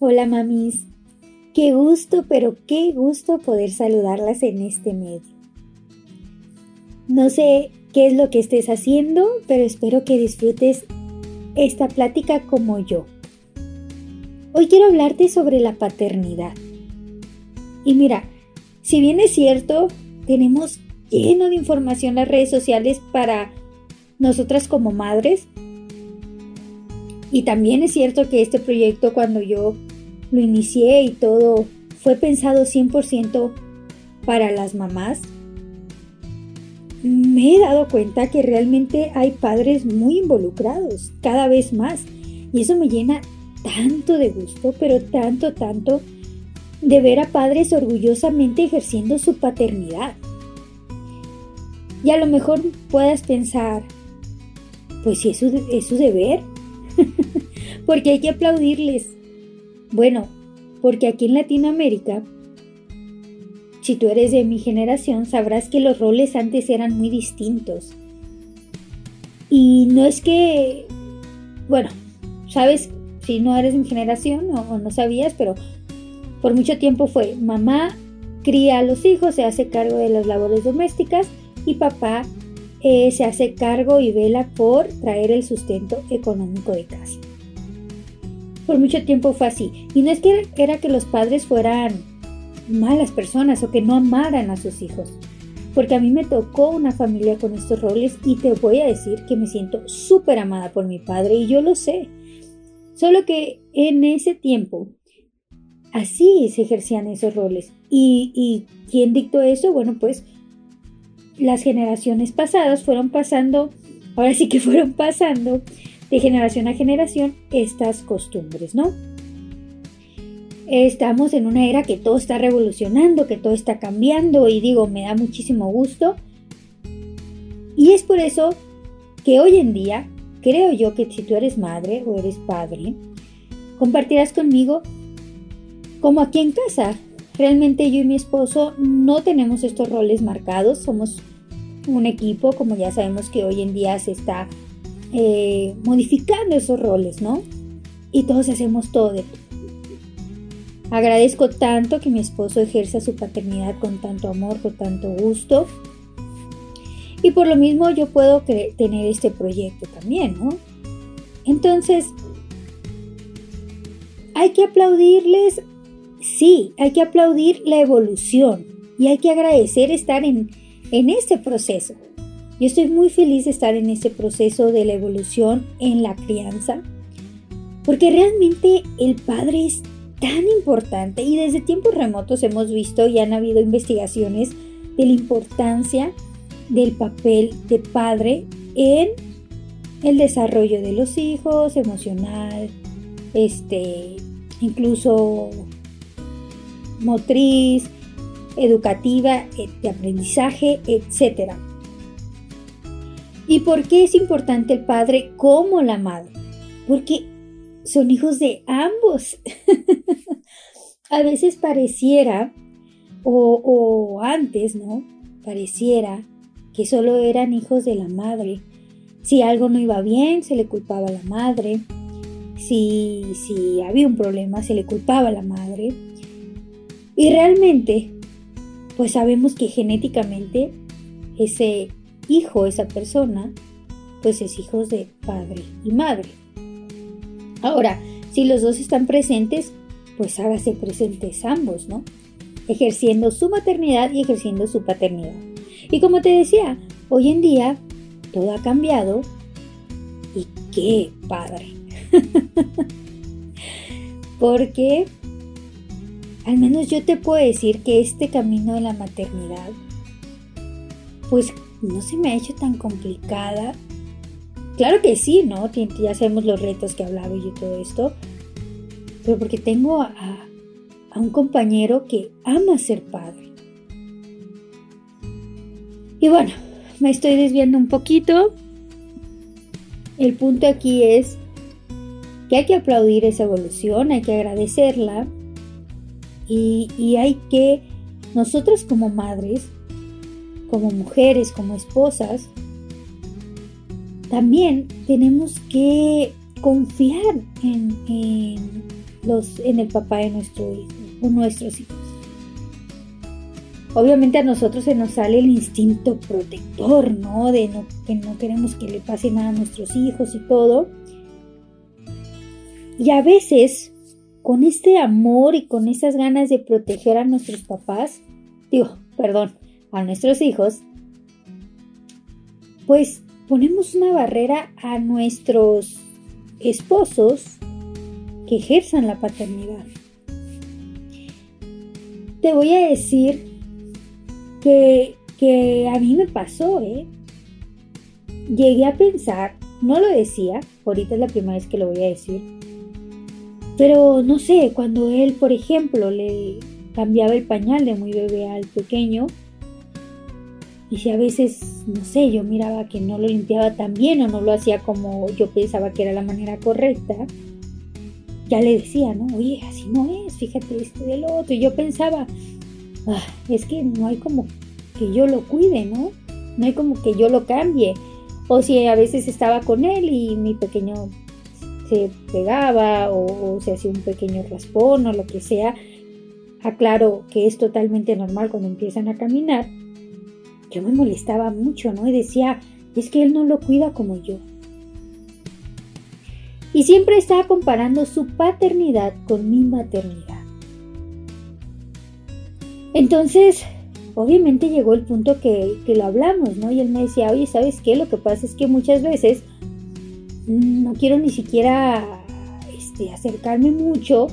Hola mamis, qué gusto, pero qué gusto poder saludarlas en este medio. No sé qué es lo que estés haciendo, pero espero que disfrutes esta plática como yo. Hoy quiero hablarte sobre la paternidad. Y mira, si bien es cierto, tenemos lleno de información las redes sociales para nosotras como madres, y también es cierto que este proyecto cuando yo lo inicié y todo fue pensado 100% para las mamás, me he dado cuenta que realmente hay padres muy involucrados, cada vez más. Y eso me llena tanto de gusto, pero tanto, tanto, de ver a padres orgullosamente ejerciendo su paternidad. Y a lo mejor puedas pensar, pues si es su, es su deber, porque hay que aplaudirles. Bueno, porque aquí en Latinoamérica, si tú eres de mi generación, sabrás que los roles antes eran muy distintos. Y no es que, bueno, sabes, si no eres de mi generación o, no sabías, pero por mucho tiempo fue mamá cría a los hijos, se hace cargo de las labores domésticas y papá eh, se hace cargo y vela por traer el sustento económico de casa. Por mucho tiempo fue así. Y no es que era que los padres fueran malas personas o que no amaran a sus hijos. Porque a mí me tocó una familia con estos roles y te voy a decir que me siento súper amada por mi padre y yo lo sé. Solo que en ese tiempo así se ejercían esos roles. ¿Y, y quién dictó eso? Bueno, pues las generaciones pasadas fueron pasando, ahora sí que fueron pasando de generación a generación estas costumbres, ¿no? Estamos en una era que todo está revolucionando, que todo está cambiando y digo, me da muchísimo gusto. Y es por eso que hoy en día creo yo que si tú eres madre o eres padre, compartirás conmigo como aquí en casa. Realmente yo y mi esposo no tenemos estos roles marcados, somos un equipo, como ya sabemos que hoy en día se está eh, modificando esos roles, ¿no? Y todos hacemos todo de Agradezco tanto que mi esposo ejerza su paternidad con tanto amor, con tanto gusto. Y por lo mismo yo puedo tener este proyecto también, ¿no? Entonces, hay que aplaudirles, sí, hay que aplaudir la evolución y hay que agradecer estar en, en este proceso. Yo estoy muy feliz de estar en ese proceso de la evolución en la crianza, porque realmente el padre es tan importante y desde tiempos remotos hemos visto y han habido investigaciones de la importancia del papel de padre en el desarrollo de los hijos, emocional, este, incluso motriz, educativa, eh, de aprendizaje, etc. ¿Y por qué es importante el padre como la madre? Porque son hijos de ambos. A veces pareciera, o, antes, ¿no? Pareciera que solo eran hijos de la madre. Si algo no iba bien, se le culpaba a la madre. Si, si había un problema, se le culpaba a la madre. Y realmente, pues sabemos que genéticamente ese hijo, esa persona, pues es hijo de padre y madre. Ahora, si los dos están presentes, pues hágase presentes ambos, ¿no? Ejerciendo su maternidad y ejerciendo su paternidad. Y como te decía, hoy en día todo ha cambiado y qué padre. Porque al menos yo te puedo decir que este camino de la maternidad, pues no se me ha hecho tan complicada. Claro que sí, ¿no? Ya sabemos los retos que hablaba y todo esto. Pero porque tengo a, un compañero que ama ser padre. Y bueno, me estoy desviando un poquito. El punto aquí es que hay que aplaudir esa evolución, hay que agradecerla y, y hay que, nosotros como madres, como mujeres, como esposas, también tenemos que confiar en, los, en el papá de nuestro hijo o nuestros hijos. Obviamente a nosotros se nos sale el instinto protector, ¿no? De que no queremos que le pase nada a nuestros hijos y todo. Y a veces, con este amor y con esas ganas de proteger a nuestros papás, digo, perdón, a nuestros hijos, pues ponemos una barrera a nuestros esposos que ejerzan la paternidad. Te voy a decir que, que a mí me pasó, ¿eh? Llegué a pensar, no lo decía, ahorita es la primera vez que lo voy a decir, pero no sé, cuando él, por ejemplo, le cambiaba el pañal de muy bebé al pequeño, y si a veces, no sé, yo miraba que no lo limpiaba tan bien o no lo hacía como yo pensaba que era la manera correcta, ya le decía, ¿no? Oye, así no es, fíjate esto y el otro. Y yo pensaba, ah, es que no hay como que yo lo cuide, ¿no? No hay como que yo lo cambie. O si a veces estaba con él y mi pequeño se pegaba o, o se hacía un pequeño raspón o lo que sea, aclaro que es totalmente normal cuando empiezan a caminar yo me molestaba mucho, ¿no? Y decía, es que él no lo cuida como yo. Y siempre estaba comparando su paternidad con mi maternidad. Entonces, obviamente llegó el punto que, lo hablamos, ¿no? Y él me decía, oye, ¿sabes qué? Lo que pasa es que muchas veces no quiero ni siquiera este, acercarme mucho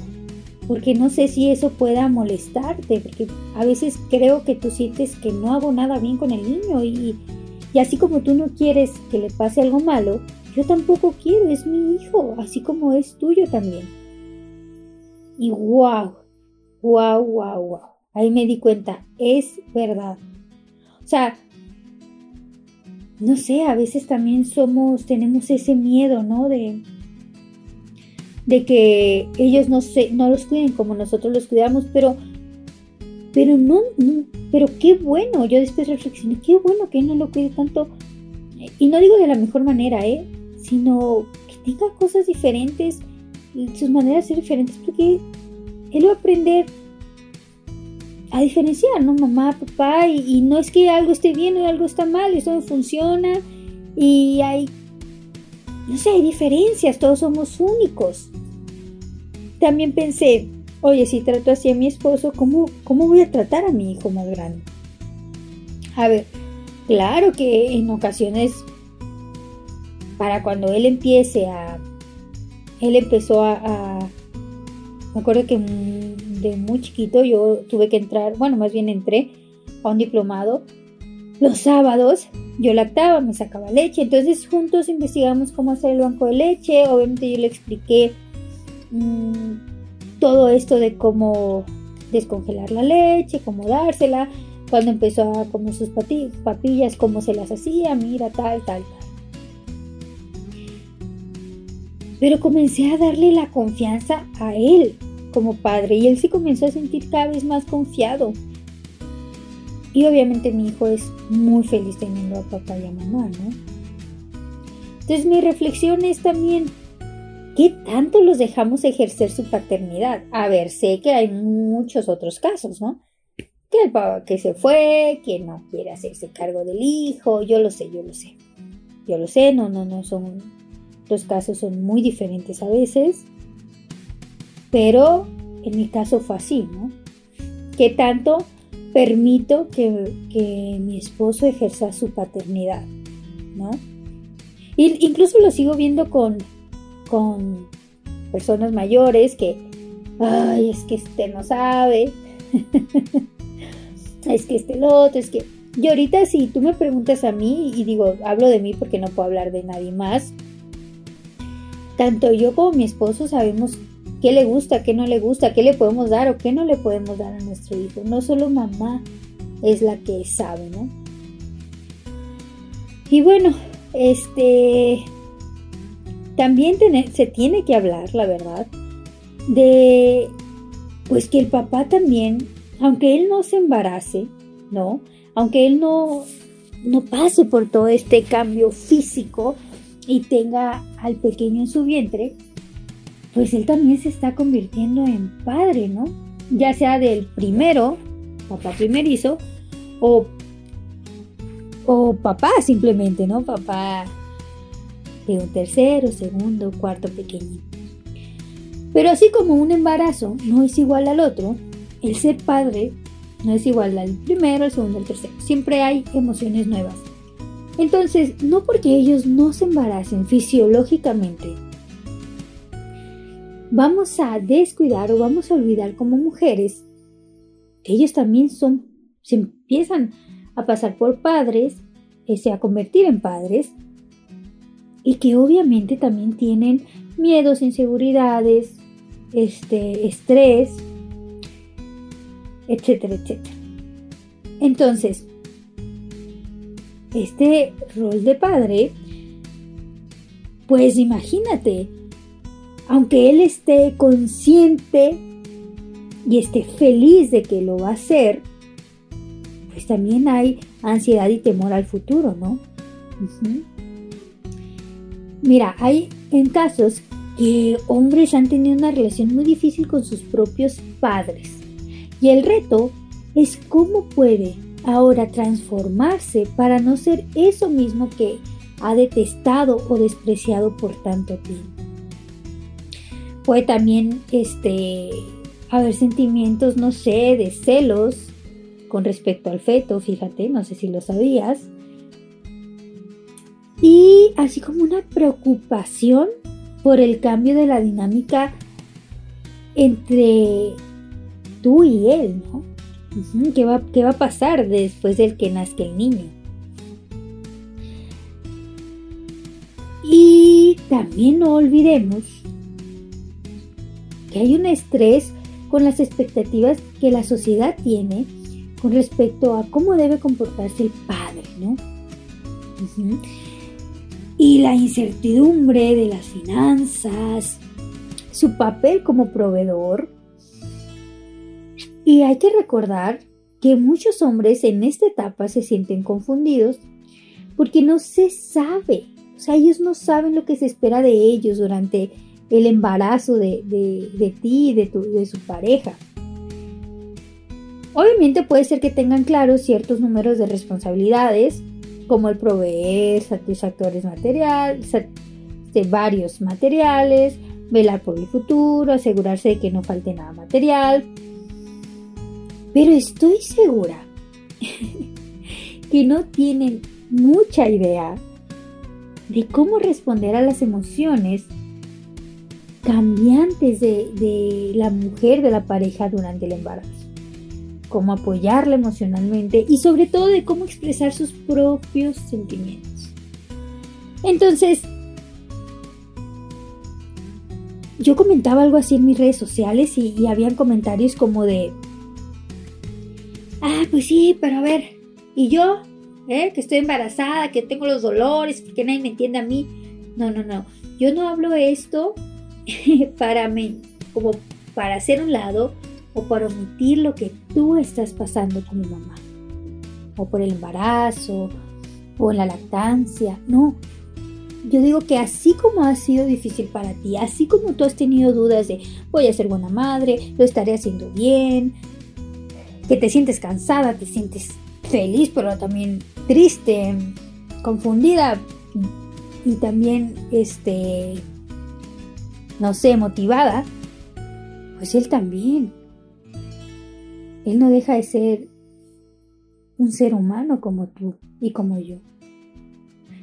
porque no sé si eso pueda molestarte, porque a veces creo que tú sientes que no hago nada bien con el niño y, así como tú no quieres que le pase algo malo, yo tampoco quiero, es mi hijo, así como es tuyo también. Y wow, wow, wow, wow. Ahí me di cuenta, es verdad. O sea, no sé, a veces también somos, tenemos ese miedo, ¿no? De, de que ellos no, se, no los cuiden como nosotros los cuidamos, pero, pero no, pero qué bueno, yo después reflexioné, qué bueno que él no lo cuide tanto, y no digo de la mejor manera, ¿eh? sino que tenga cosas diferentes, sus maneras de ser diferentes, porque él va a aprender a diferenciar, ¿no? Mamá, papá, y, y, no es que algo esté bien o algo está mal, eso no funciona, y hay, no sé, hay diferencias, todos somos únicos también pensé, oye, si trato así a mi esposo, ¿cómo, ¿cómo voy a tratar a mi hijo más grande? A ver, claro que en ocasiones, para cuando él empiece a... Él empezó a... me acuerdo que de muy chiquito yo tuve que entrar, bueno, más bien entré a un diplomado. Los sábados yo lactaba, me sacaba leche, entonces juntos investigamos cómo hacer el banco de leche, obviamente yo le expliqué Mm, todo esto de cómo descongelar la leche, cómo dársela, cuando empezó a comer sus papillas, cómo se las hacía, mira, tal, tal, tal. Pero comencé a darle la confianza a él como padre y él sí comenzó a sentir cada vez más confiado. Y obviamente mi hijo es muy feliz teniendo a papá y a mamá, ¿no? Entonces mi reflexión es también ¿Qué tanto los dejamos ejercer su paternidad? A ver, sé que hay muchos otros casos, ¿no? Que el papá que se fue, que no quiere hacerse cargo del hijo, yo lo sé, yo lo sé. Yo lo sé, no, no, no son. Los casos son muy diferentes a veces. Pero en mi caso fue así, ¿no? ¿Qué tanto permito que, que mi esposo ejerza su paternidad, ¿no? Y, incluso lo sigo viendo con con personas mayores que, ay, es que este no sabe, es que este el otro, es que... Y ahorita si tú me preguntas a mí, y digo, hablo de mí porque no puedo hablar de nadie más, tanto yo como mi esposo sabemos qué le gusta, qué no le gusta, qué le podemos dar o qué no le podemos dar a nuestro hijo. No solo mamá es la que sabe, ¿no? Y bueno, este, también se tiene que hablar, la verdad, de pues que el papá también, aunque él no se embarace, ¿no? Aunque él no, no pase por todo este cambio físico y tenga al pequeño en su vientre, pues él también se está convirtiendo en padre, ¿no? Ya sea del primero, papá primerizo, o, o papá simplemente, ¿no? Papá de un tercero, segundo, cuarto pequeño. Pero así como un embarazo no es igual al otro, el ser padre no es igual al primero, al segundo, al tercero. Siempre hay emociones nuevas. Entonces, no porque ellos no se embaracen fisiológicamente, vamos a descuidar o vamos a olvidar como mujeres que ellos también son, se empiezan a pasar por padres, ese a convertir en padres, y que obviamente también tienen miedos, inseguridades, este, estrés, etcétera, etcétera. Entonces, este rol de padre, pues imagínate, aunque él esté consciente y esté feliz de que lo va a hacer, pues también hay ansiedad y temor al futuro, ¿no? Mira, hay en casos que hombres han tenido una relación muy difícil con sus propios padres. Y el reto es cómo puede ahora transformarse para no ser eso mismo que ha detestado o despreciado por tanto tiempo. Puede también este, haber sentimientos, no sé, de celos con respecto al feto, fíjate, no sé si lo sabías. Y así como una preocupación por el cambio de la dinámica entre tú y él, ¿no? ¿Qué va, ¿Qué va a pasar después del que nazca el niño? Y también no olvidemos que hay un estrés con las expectativas que la sociedad tiene con respecto a cómo debe comportarse el padre, ¿no? Y la incertidumbre de las finanzas, su papel como proveedor. Y hay que recordar que muchos hombres en esta etapa se sienten confundidos porque no se sabe, o sea, ellos no saben lo que se espera de ellos durante el embarazo de, ti y de, de su pareja. Obviamente puede ser que tengan claros ciertos números de responsabilidades, como el proveer satisfactores materiales, de varios materiales, velar por el futuro, asegurarse de que no falte nada material. Pero estoy segura que no tienen mucha idea de cómo responder a las emociones cambiantes de, de la mujer, de la pareja durante el embarazo cómo apoyarla emocionalmente y sobre todo de cómo expresar sus propios sentimientos. Entonces, yo comentaba algo así en mis redes sociales y, habían comentarios como de, ah, pues sí, pero a ver, ¿y yo? ¿Eh? Que estoy embarazada, que tengo los dolores, que nadie me entiende a mí. No, no, no. Yo no hablo esto para mí, como para hacer un lado o por omitir lo que tú estás pasando como mamá, o por el embarazo, o en la lactancia, no. Yo digo que así como ha sido difícil para ti, así como tú has tenido dudas de voy a ser buena madre, lo estaré haciendo bien, que te sientes cansada, te sientes feliz, pero también triste, confundida y también, este, no sé, motivada, pues él también. Él no deja de ser un ser humano como tú y como yo.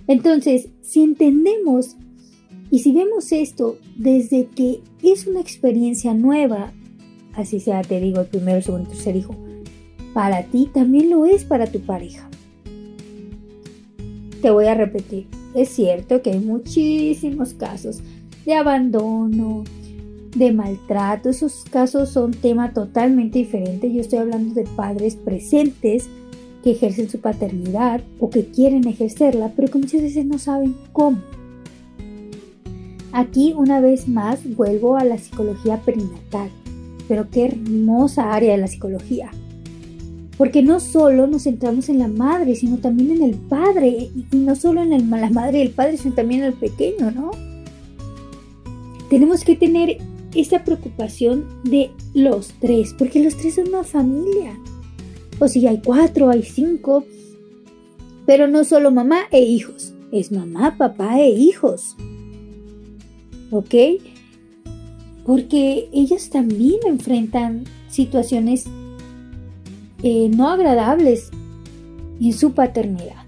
Entonces, si entendemos y si vemos esto desde que es una experiencia nueva, así sea, te digo, el primero, el segundo, el tercer hijo, para ti también lo es para tu pareja. Te voy a repetir, es cierto que hay muchísimos casos de abandono, de maltrato. Esos casos son tema totalmente diferente. Yo estoy hablando de padres presentes que ejercen su paternidad o que quieren ejercerla, pero que muchas veces no saben cómo. Aquí una vez más vuelvo a la psicología perinatal, pero qué hermosa área de la psicología. Porque no solo nos centramos en la madre, sino también en el padre, y no solo en la madre y el padre, sino también en el pequeño, ¿no? tenemos que tener esa preocupación de los tres, porque los tres son una familia. O si hay cuatro, hay cinco, pero no solo mamá e hijos, es mamá, papá e hijos. ¿Ok? Porque ellos también enfrentan situaciones eh, no agradables en su paternidad.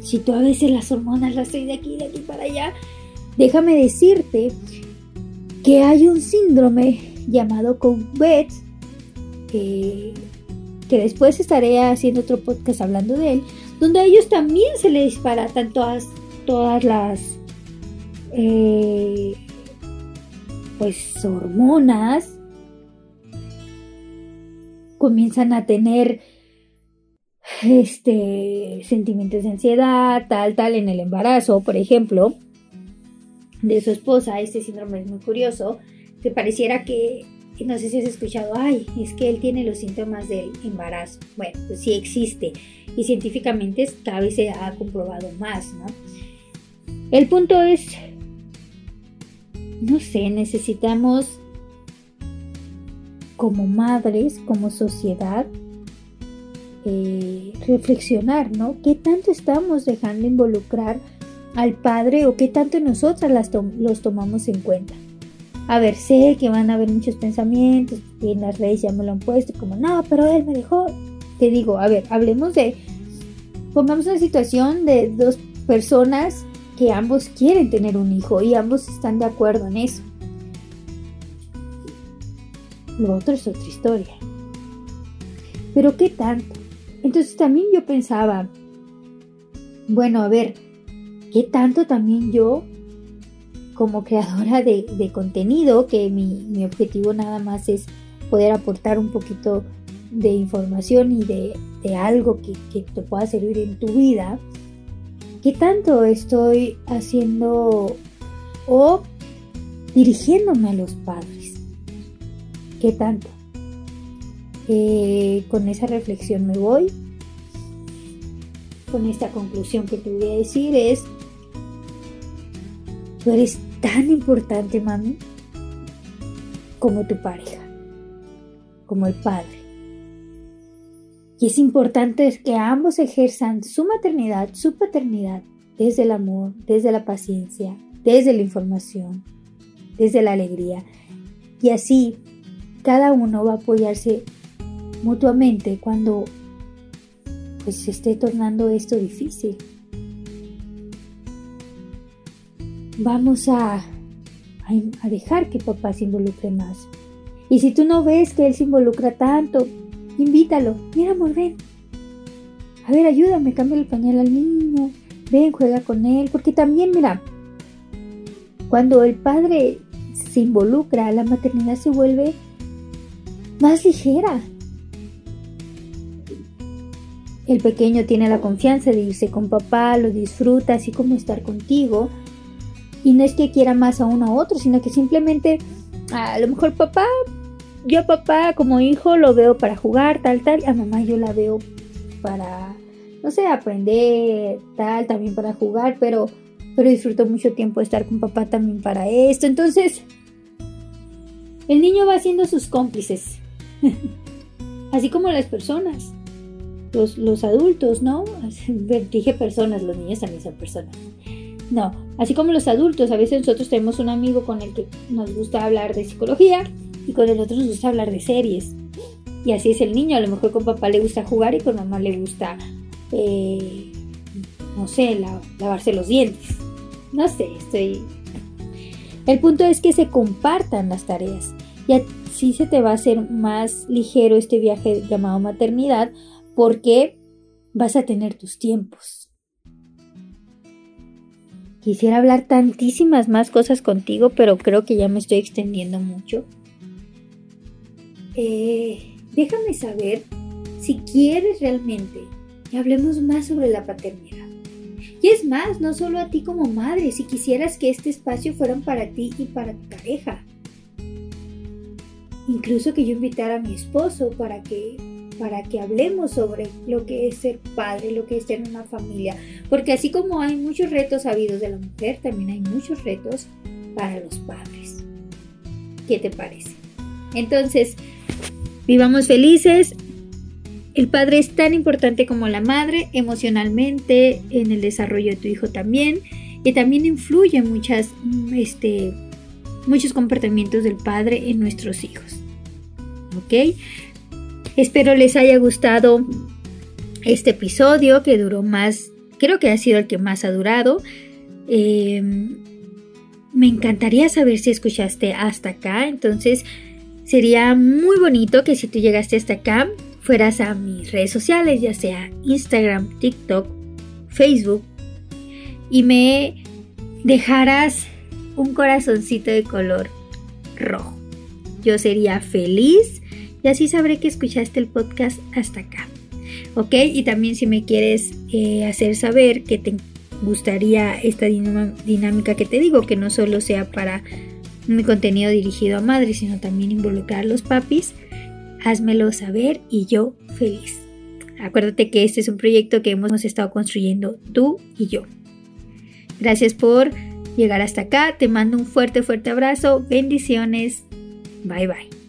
Si tú a veces las hormonas las traes de aquí, de aquí para allá, déjame decirte que hay un síndrome llamado Covet, que, que después estaré haciendo otro podcast hablando de él, donde a ellos también se les disparatan todas, todas las eh, pues hormonas. Comienzan a tener este sentimientos de ansiedad, tal, tal en el embarazo, por ejemplo, de su esposa, este síndrome es muy curioso, que pareciera que, no sé si has escuchado, ay, es que él tiene los síntomas del embarazo. Bueno, pues sí existe y científicamente cada vez se ha comprobado más, ¿no? El punto es, no sé, necesitamos como madres, como sociedad, eh, reflexionar, ¿no? ¿Qué tanto estamos dejando involucrar al padre o qué tanto nosotras las los tomamos en cuenta? A ver, sé que van a haber muchos pensamientos, y en las redes ya me lo han puesto, como, no, pero él me dejó. Te digo, a ver, hablemos de, pongamos una situación de dos personas que ambos quieren tener un hijo y ambos están de acuerdo en eso. Lo otro es otra historia. Pero ¿qué tanto? Entonces también yo pensaba, bueno, a ver, ¿qué tanto también yo, como creadora de, contenido, que mi, objetivo nada más es poder aportar un poquito de información y de, algo que, te pueda servir en tu vida, ¿qué tanto estoy haciendo o dirigiéndome a los padres? ¿Qué tanto? Eh, con esa reflexión me voy. Con esta conclusión que te voy a decir es, tú eres tan importante, mami, como tu pareja, como el padre. Y es importante que ambos ejerzan su maternidad, su paternidad, desde el amor, desde la paciencia, desde la información, desde la alegría. Y así cada uno va a apoyarse mutuamente cuando pues se esté tornando esto difícil. Vamos a, a, dejar que papá se involucre más. Y si tú no ves que él se involucra tanto, invítalo. Mira, amor, ven. A ver, ayúdame, cambia el pañal al niño. Ven, juega con él. Porque también, mira, cuando el padre se involucra, la maternidad se vuelve más ligera. El pequeño tiene la confianza de irse con papá, lo disfruta, así como estar contigo. Y no es que quiera más a uno a otro, sino que simplemente a lo mejor papá, yo a papá como hijo lo veo para jugar, tal, tal. A mamá yo la veo para, no sé, aprender, tal, también para jugar, pero, pero disfruto mucho tiempo estar con papá también para esto. Entonces, el niño va haciendo sus cómplices. Así como las personas, los, adultos, ¿no? Dije personas, los niños también son personas. No, así como los adultos, a veces nosotros tenemos un amigo con el que nos gusta hablar de psicología y con el otro nos gusta hablar de series. Y así es el niño, a lo mejor con papá le gusta jugar y con mamá le gusta, eh, no sé, lavarse los dientes. No sé, estoy... El punto es que se compartan las tareas. Y sí se te va a hacer más ligero este viaje llamado maternidad porque vas a tener tus tiempos. Quisiera hablar tantísimas más cosas contigo, pero creo que ya me estoy extendiendo mucho. Eh, déjame saber si quieres realmente que hablemos más sobre la paternidad. Y es más, no solo a ti como madre, si quisieras que este espacio fuera para ti y para tu pareja incluso que yo invitara a mi esposo para que para que hablemos sobre lo que es ser padre, lo que es tener una familia, Porque así como hay muchos retos habidos de la mujer, también hay muchos retos para los padres. ¿Qué te parece? Entonces, vivamos felices. El padre es tan importante como la madre emocionalmente, en el desarrollo de tu hijo también, y también influye muchas, este, muchos comportamientos del padre en nuestros hijos. ¿Ok? Espero les haya gustado este episodio que duró más, creo que ha sido el que más ha durado. Em, me encantaría saber si escuchaste hasta acá, entonces sería muy bonito que si tú llegaste hasta acá fueras a mis redes sociales, ya sea Instagram, TikTok, Facebook, y me dejaras un corazoncito de color rojo. Yo sería feliz y así sabré que escuchaste el podcast hasta acá. ¿Ok? Y también si me quieres eh, hacer saber que te gustaría esta dinámica que te digo, que no solo sea para mi contenido dirigido a madres, sino también involucrar a los papis, házmelo saber y yo feliz. Acuérdate que este es un proyecto que hemos estado construyendo tú y yo. Gracias por llegar hasta acá. Te mando un fuerte, fuerte abrazo. Bendiciones. Bye bye.